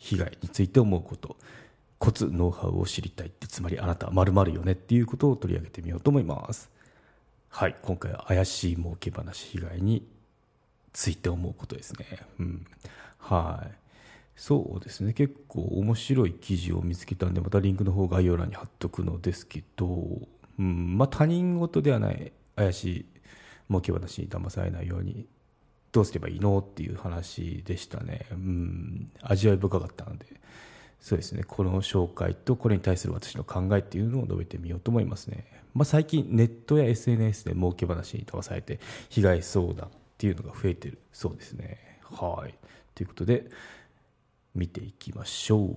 被害について思うことコツノウハウを知りたいってつまりあなたはまるよねっていうことを取り上げてみようと思います。はい今回は怪しい儲け話被害について思うことですね。うん。はい。そうですね。結構面白い記事を見つけたんでまたリンクの方概要欄に貼っとくのですけど、うん。まあ、他人事ではない怪しい儲け話に騙されないようにどうすればいいのっていう話でしたね、うん、味わい深かったので。そうですね。この紹介とこれに対する私の考えっていうのを述べてみようと思いますね、まあ、最近ネットや SNS で儲け話に騙されて被害相談っていうのが増えてるそうですね。はい。ということで見ていきましょう。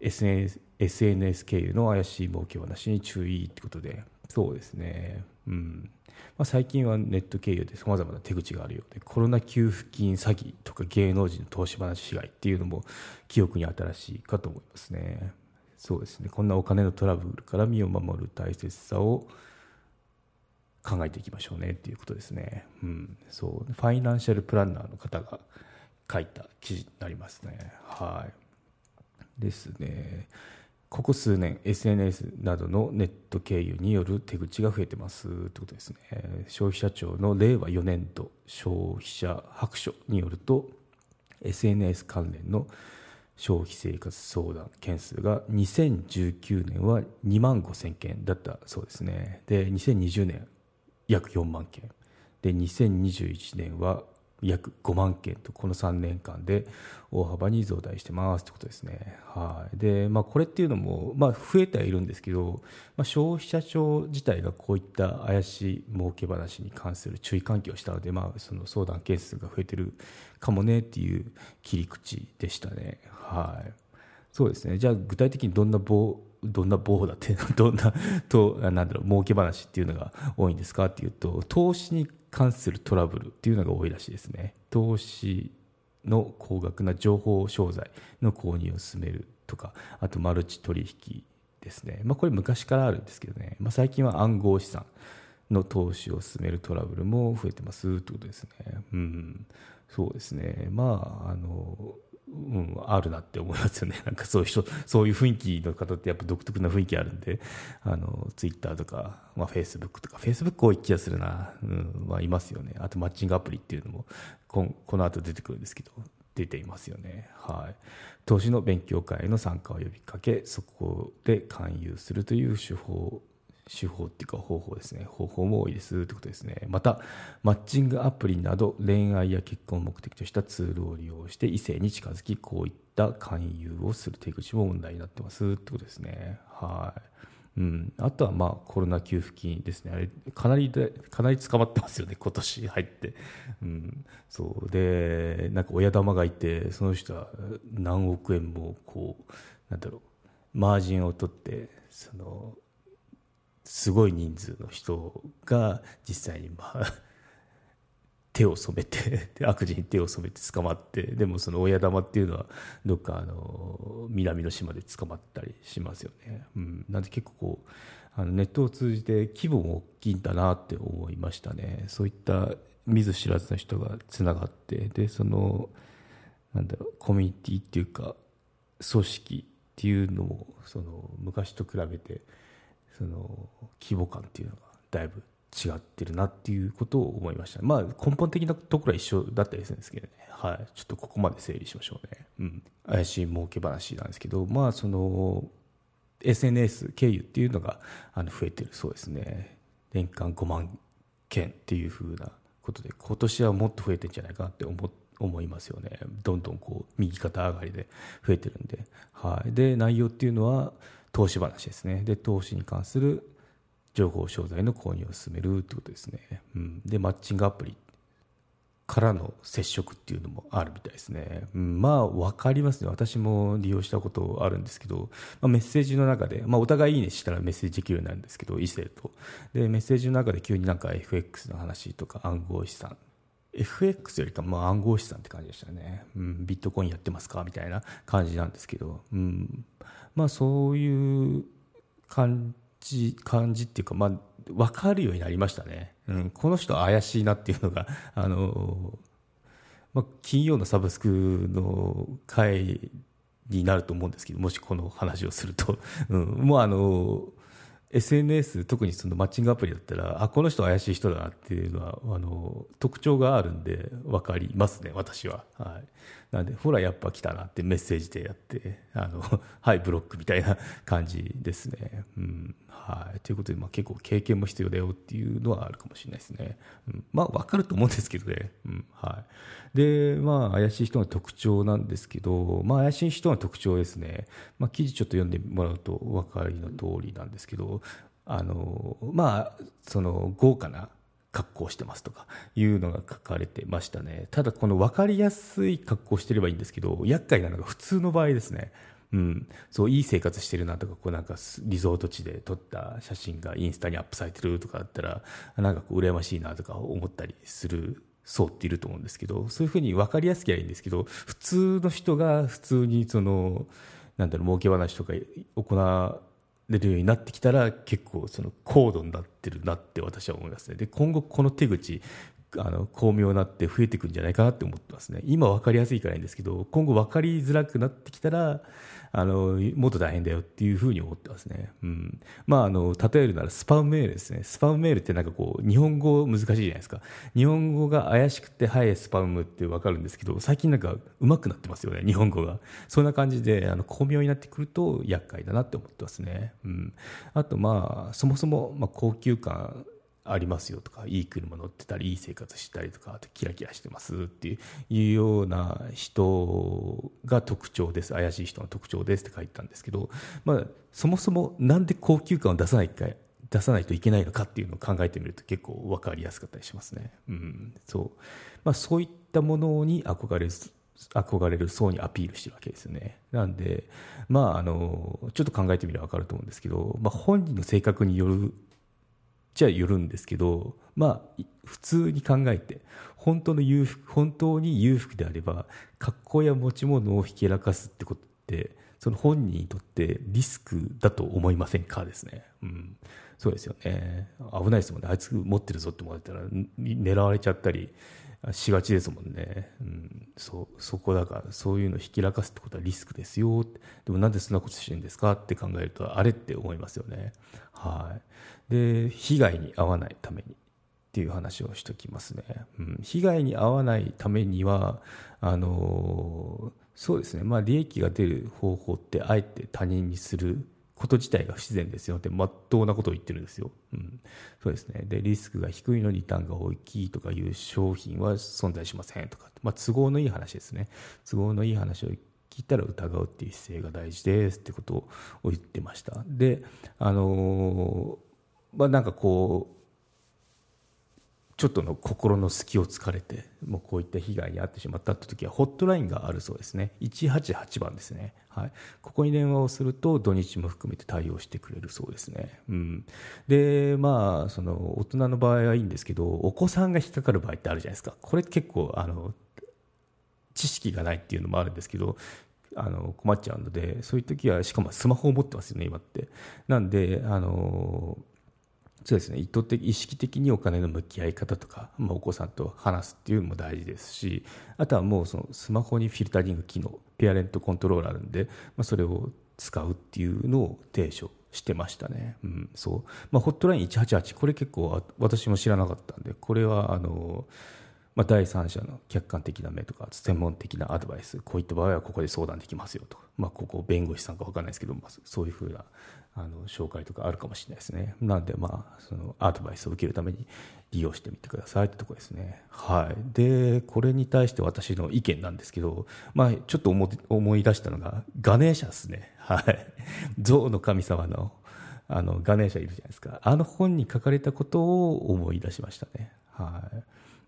SNS, SNS 経由の怪しい儲け話に注意ってことで。そうですね。うん。まあ、最近はネット経由でさまざまな手口があるようでコロナ給付金詐欺とか芸能人の投資話被害っていうのも記憶に新しいかと思いますね。そうですね。こんなお金のトラブルから身を守る大切さを考えていきましょうねっていうことですね、うん、そう。ファイナンシャルプランナーの方が書いた記事になりますね。はい。ですね。ここ数年 SNS などのネット経由による手口が増えてます。ということですね。消費者庁の令和4年度消費者白書によると SNS 関連の消費生活相談件数が2019年は2万5000件だったそうですね。で2020年約4万件。で2021年は約5万件とこの3年間で大幅に増大してますということですね。はいでまあ、これっていうのも、まあ、増えてはいるんですけど、まあ、消費者庁自体がこういった怪しい儲け話に関する注意喚起をしたので、まあ、その相談件数が増えてるかもねっていう切り口でしたね。はいそうですねじゃあ具体的にどんな棒どんな棒だって どんなとなんだろう儲け話っていうのが多いんですかっていうと投資に関するトラブルっていうのが多いらしいですね投資の高額な情報商材の購入を進めるとかあとマルチ取引ですね、まあ、これ昔からあるんですけどね、まあ、最近は暗号資産の投資を進めるトラブルも増えてますってことですね。うん、そうですね。まあ、あの、うん、あるなって思いますよね。なんかそういう人、そういう雰囲気の方ってやっぱ独特な雰囲気あるんで、あの、ツイッターとか、まあフェイスブックとか、フェイスブック多い気がするな。うん、まあいますよね。あとマッチングアプリっていうのも、ここの後出てくるんですけど、出ていますよね。はい。投資の勉強会への参加を呼びかけ、そこで勧誘するという手法手法っていうか方法ですね。方法も多いですということですね。またマッチングアプリなど恋愛や結婚を目的としたツールを利用して異性に近づきこういった勧誘をする手口も問題になってますってことですね。はい。うん、あとはまあコロナ給付金ですね、あれかなりでかなり捕まってますよね、今年入って、うん、そう。でなんか親玉がいて、その人は何億円もこうなんだろうマージンを取ってそのすごい人数の人が実際にまあ 手を染めて 悪事に手を染めて捕まってでもその親玉っていうのはどっかあの南の島で捕まったりしますよね、うん、なんで結構こうあのネットを通じて規模も大きいんだなって思いましたね。そういった見ず知らずの人がつながってでそのなんだろうコミュニティっていうか組織っていうのもその昔と比べてその規模感っていうのがだいぶ違ってるなっていうことを思いましたまあ根本的なところは一緒だったりするんですけどね。はい。ちょっとここまで整理しましょうね。うん。怪しい儲け話なんですけどまあその SNS 経由っていうのがあの増えてるそうですね。年間5万件っていうふうなことで今年はもっと増えてんじゃないかなって思思いますよね。どんどんこう右肩上がりで増えてるんで、はい、で内容っていうのは投資話ですね。で投資に関する情報商材の購入を進めるってことですね、うん、でマッチングアプリからの接触っていうのもあるみたいですね、うん、まあ分かりますね。私も利用したことあるんですけど、まあ、メッセージの中で、まあ、お互いいいねしたらメッセージできるようになるんですけど異性と。でメッセージの中で急になんか FX の話とか暗号資産。FX よりかまあ暗号資産って感じでしたね、うん、ビットコインやってますか？みたいな感じなんですけど、うん、まあそういう感じ感じっていうか、まあ、分かるようになりましたね、うん、この人怪しいなっていうのが あの、まあ、金曜のサブスクの回になると思うんですけどもしこの話をすると、うん、もうあの SNS 特にそのマッチングアプリだったらあこの人怪しい人だなっていうのはあの特徴があるんで分かりますね私は、はい、なんでほらやっぱ来たなってメッセージでやってあの はいブロックみたいな感じですね、うん。はい、ということで、まあ、結構経験も必要だよっていうのはあるかもしれないですね、うん、まあ分かると思うんですけどね、うん。はい、でまあ怪しい人の特徴なんですけど、まあ、怪しい人の特徴ですね、まあ、記事ちょっと読んでもらうとお分かりの通りなんですけどあのまあその豪華な格好してますとかいうのが書かれてましたね。ただこの分かりやすい格好してればいいんですけど厄介なのが普通の場合ですね。うん、そういい生活してるなとかこうなんかリゾート地で撮った写真がインスタにアップされてるとかだったらなんかこう羨ましいなとか思ったりする層っていると思うんですけどそういうふうに分かりやすきゃいいんですけど普通の人が普通にそのなんだろう儲け話とか行出るようになってきたら結構その高度になってるなって私は思いますね。で今後この手口あの巧妙なって増えていくんじゃないかなって思ってますね。今分かりやすいからいいんですけど今後分かりづらくなってきたらあのもっと大変だよっていうふうに思ってますね、うん。まあ、あの例えるならスパムメールですね。スパムメールってなんかこう日本語難しいじゃないですか。日本語が怪しくてはいスパムって分かるんですけど最近なんか上手くなってますよね日本語が。そんな感じであの巧妙になってくると厄介だなって思ってますね、うん、あとまあそもそもまあ高級感ありますよとかいい車乗ってたりいい生活したりとかキラキラしてますっていうような人が特徴です怪しい人の特徴ですって書いてたんですけど、まあ、そもそもなんで高級感を出さないか出さないといけないのかっていうのを考えてみると結構分かりやすかったりしますね。うんそうまあ、そういったものに憧れる憧れる層にアピールしてるわけですよね。なんで、まあ、あのちょっと考えてみれば分かると思うんですけど、まあ、本人の性格によるちゃよるんですけど、まあ、普通に考えて、本当の裕福、本当に裕福であれば、格好や持ち物をひけらかすってことって、その本人にとってリスクだと思いませんかですね。うん。そうですよね。危ないですもんね。あいつ持ってるぞって思われたら、狙われちゃったりしがちですもんね。うん。そう、そこだから、そういうのひきらかすってことはリスクですよ。でもなんでそんなことしてるんですかって考えると、あれって思いますよね。はい。で被害に遭わないためにっていう話をしておきますね、うん、被害に遭わないためにはあのそうですねまあ利益が出る方法ってあえて他人にすること自体が不自然ですよ。ってまっとうなことを言ってるんですよ、うん、そうですね。でリスクが低いのにリターンが大きいとかいう商品は存在しませんとか、まあ、都合のいい話ですね。都合のいい話を聞いたら疑うっていう姿勢が大事ですってことを言ってました。であのーまあ、なんかこうちょっとの心の隙を突かれてもうこういった被害に遭ってしまったって時はホットラインがあるそうですね。188番ですね、はい、ここに電話をすると土日も含めて対応してくれるそうですね、うん、でまあその大人の場合はいいんですけどお子さんが引っかかる場合ってあるじゃないですか。これ結構あの知識がないっていうのもあるんですけどあの困っちゃうのでそういう時はしかもスマホを持ってますよね今って。なんであのそうですね。意図的意識的にお金の向き合い方とか、まあ、お子さんと話すっていうのも大事ですしあとはもうそのスマホにフィルタリング機能ペアレントコントローラーあるんで、まあ、それを使うっていうのを提唱してましたね、うんそう。まあ、ホットライン188これ結構私も知らなかったんでこれはあのまあ、第三者の客観的な目とか専門的なアドバイスこういった場合はここで相談できますよとか、まあ、ここ弁護士さんか分かんないですけど、まあ、そういうふうなあの紹介とかあるかもしれないですね。なんでまあそのアドバイスを受けるために利用してみてくださいってとこですね。はい。でこれに対して私の意見なんですけど、まあ、ちょっと思い出したのがガネーシャですね。はい。象の神様のあのガネーシャいるじゃないですか。あの本に書かれたことを思い出しましたね。はい。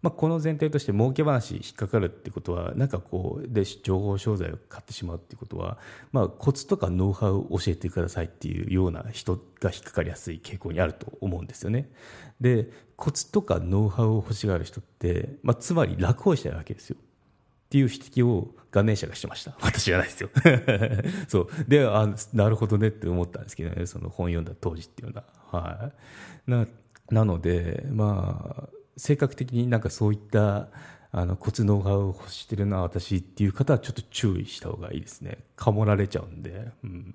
まあ、この前提として儲け話引っかかるってことはなんかこうで情報商材を買ってしまうってことは、まあ、コツとかノウハウを教えてくださいっていうような人が引っかかりやすい傾向にあると思うんですよねでコツとかノウハウを欲しがる人って、まあ、つまり楽をしたいわけですよっていう指摘をガネーシャがしてました。私じゃないですよ。そう。で、あ、なるほどねって思ったんですけどね、その本読んだ当時っていうのは。はい。な、なので、まあ、性格的になんかそういったあのコツノウハウを欲してるな私っていう方はちょっと注意した方がいいですね。かもられちゃうんで、うん、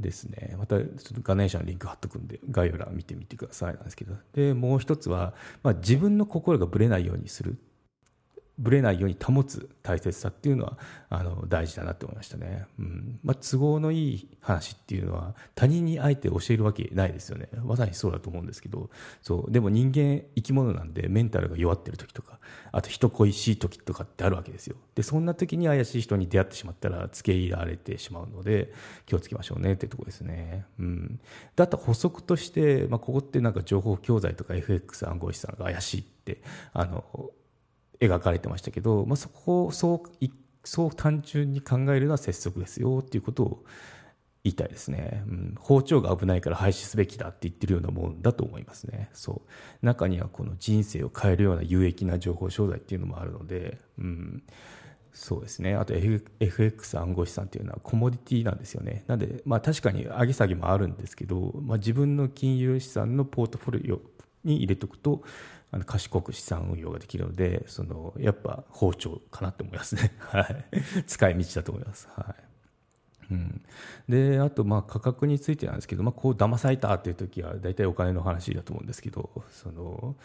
ですね。またちょっとガネーシャのリンク貼っとくんで概要欄見てみてください。なんですけど。でもう一つは、まあ、自分の心がぶれないようにする。ぶれないように保つ大切さっていうのはあの大事だなって思いましたね、うん。まあ、都合のいい話っていうのは他人にあえて教えるわけないですよね。まさにそうだと思うんですけど。そう。でも人間生き物なんでメンタルが弱ってる時とかあと人恋しい時とかってあるわけですよ。でそんな時に怪しい人に出会ってしまったら付け入れられてしまうので気をつけましょうねってとこですね、うん、だった補足として、まあ、ここってなんか情報教材とか FX 暗号資産が怪しいってあの描かれてましたけど、まあ、そこをそうそう単純に考えるのは拙速ですよっていうことを言いたいですね、うん、包丁が危ないから廃止すべきだって言ってるようなもんだと思いますね。そう。中にはこの人生を変えるような有益な情報商材っていうのもあるので、うん、そうですね。あと FX 暗号資産っていうのはコモディティなんですよね。なんで、まあ、確かに上げ下げもあるんですけど、まあ、自分の金融資産のポートフォリオに入れておくとあの賢く資産運用ができるのでそのやっぱ包丁かなって思いますね、はい、使い道だと思います、はい。うん、であとまあ価格についてなんですけど、まあ、こう騙されたっていう時は大体お金の話だと思うんですけどその、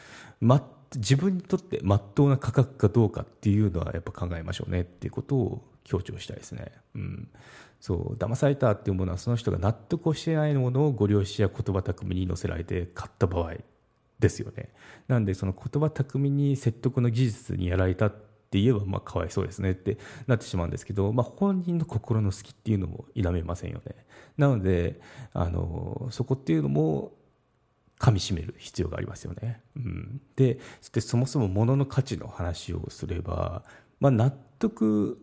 ま、自分にとってまっとうな価格かどうかっていうのはやっぱ考えましょうねっていうことを強調したいですね。うん、そう騙されたっていうものはその人が納得をしてないものをご両親や言葉巧みに載せられて買った場合ですよね。なんでその言葉巧みに説得の技術にやられたって言えばまあかわいそうですねってなってしまうんですけど、まあ、本人の心の好きっていうのも否めませんよね。なのであのそこっていうのも噛みしめる必要がありますよね。うん、でそもそも物の価値の話をすれば、まあ、納得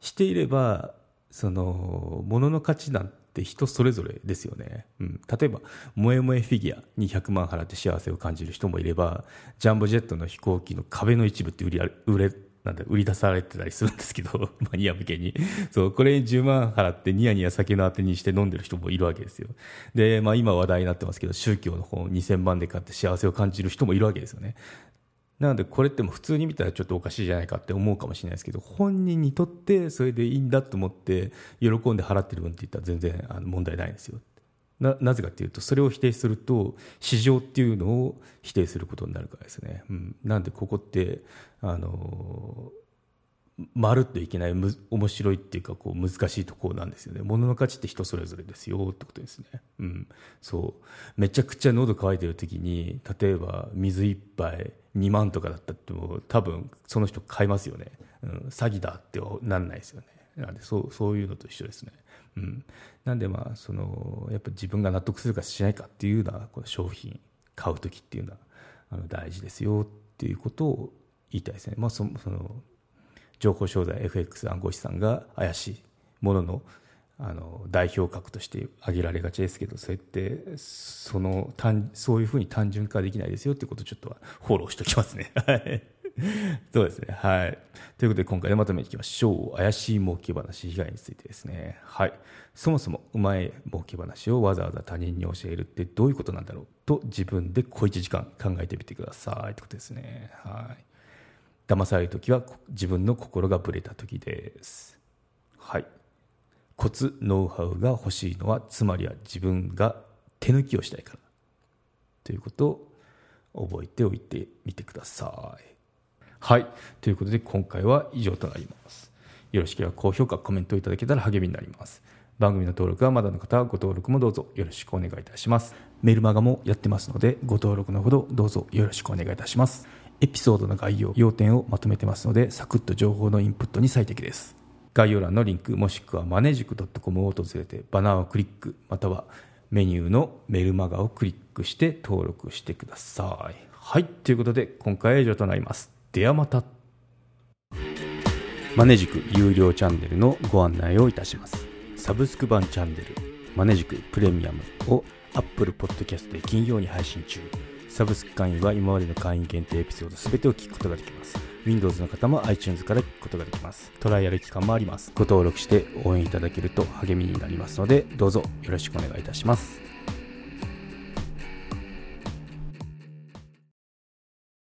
していればその物の価値なんって人それぞれですよね、うん、例えば萌え萌えフィギュアに100万払って幸せを感じる人もいればジャンボジェットの飛行機の壁の一部って売り売れなんだ売り出されてたりするんですけど マニア向けに。そうこれに10万払ってニヤニヤ酒のあてにして飲んでる人もいるわけですよ。で、まあ、今話題になってますけど宗教の本2000万で買って幸せを感じる人もいるわけですよね。なのでこれっても普通に見たらちょっとおかしいじゃないかって思うかもしれないですけど本人にとってそれでいいんだと思って喜んで払ってる分って言ったら全然あの問題ないんですよ。ななぜかというとそれを否定すると市場っていうのを否定することになるからですね、うん、なんでここってあのまるっといけないむ面白いっていうかこう難しいところなんですよね。物の価値って人それぞれですよってことですね、うん、そう。めちゃくちゃ喉乾いてる時に例えば水一杯2万とかだったっても多分その人買いますよね、うん、詐欺だってなんないですよね。なんでそうそういうのと一緒ですね、うん、なんでまあそのやっぱ自分が納得するかしないかっていうのはこの商品買う時っていうのはあの大事ですよっていうことを言いたいですね、まあ、そその情報商材 FX 暗号資産が怪しいもののあの代表格として挙げられがちですけどそうやってその単そういうふうに単純化できないですよっていうことをちょっとフォローしておきますね。そうですね。はい。ということで今回まとめていきましょう。怪しい儲け話被害についてですね。はい。そもそもうまい儲け話をわざわざ他人に教えるってどういうことなんだろうと自分で小一時間考えてみてくださいってことですね。はい。騙される時は自分の心がぶれた時です。はい。コツ、ノウハウが欲しいのは、つまりは自分が手抜きをしたいから。ということを覚えておいてみてください。はい。ということで今回は以上となります。よろしければ高評価、コメントいただけたら励みになります。番組の登録はまだの方はご登録もどうぞよろしくお願いいたします。メルマガもやってますのでご登録のほどどうぞよろしくお願いいたします。エピソードの概要、要点をまとめてますので、サクッと情報のインプットに最適です。概要欄のリンク、もしくはマネジク .com を訪れて、バナーをクリック、またはメニューのメルマガをクリックして登録してください。はいということで今回は以上となりますではまたマネジク有料チャンネルのご案内をいたしますサブスク版チャンネルマネジクプレミアムを Apple Podcast で金曜に配信中サブスク会員は今までの会員限定エピソード全てを聞くことができます。Windows の方も iTunes から聞くことができます。トライアル期間もあります。ご登録して応援いただけると励みになりますのでどうぞよろしくお願いいたします。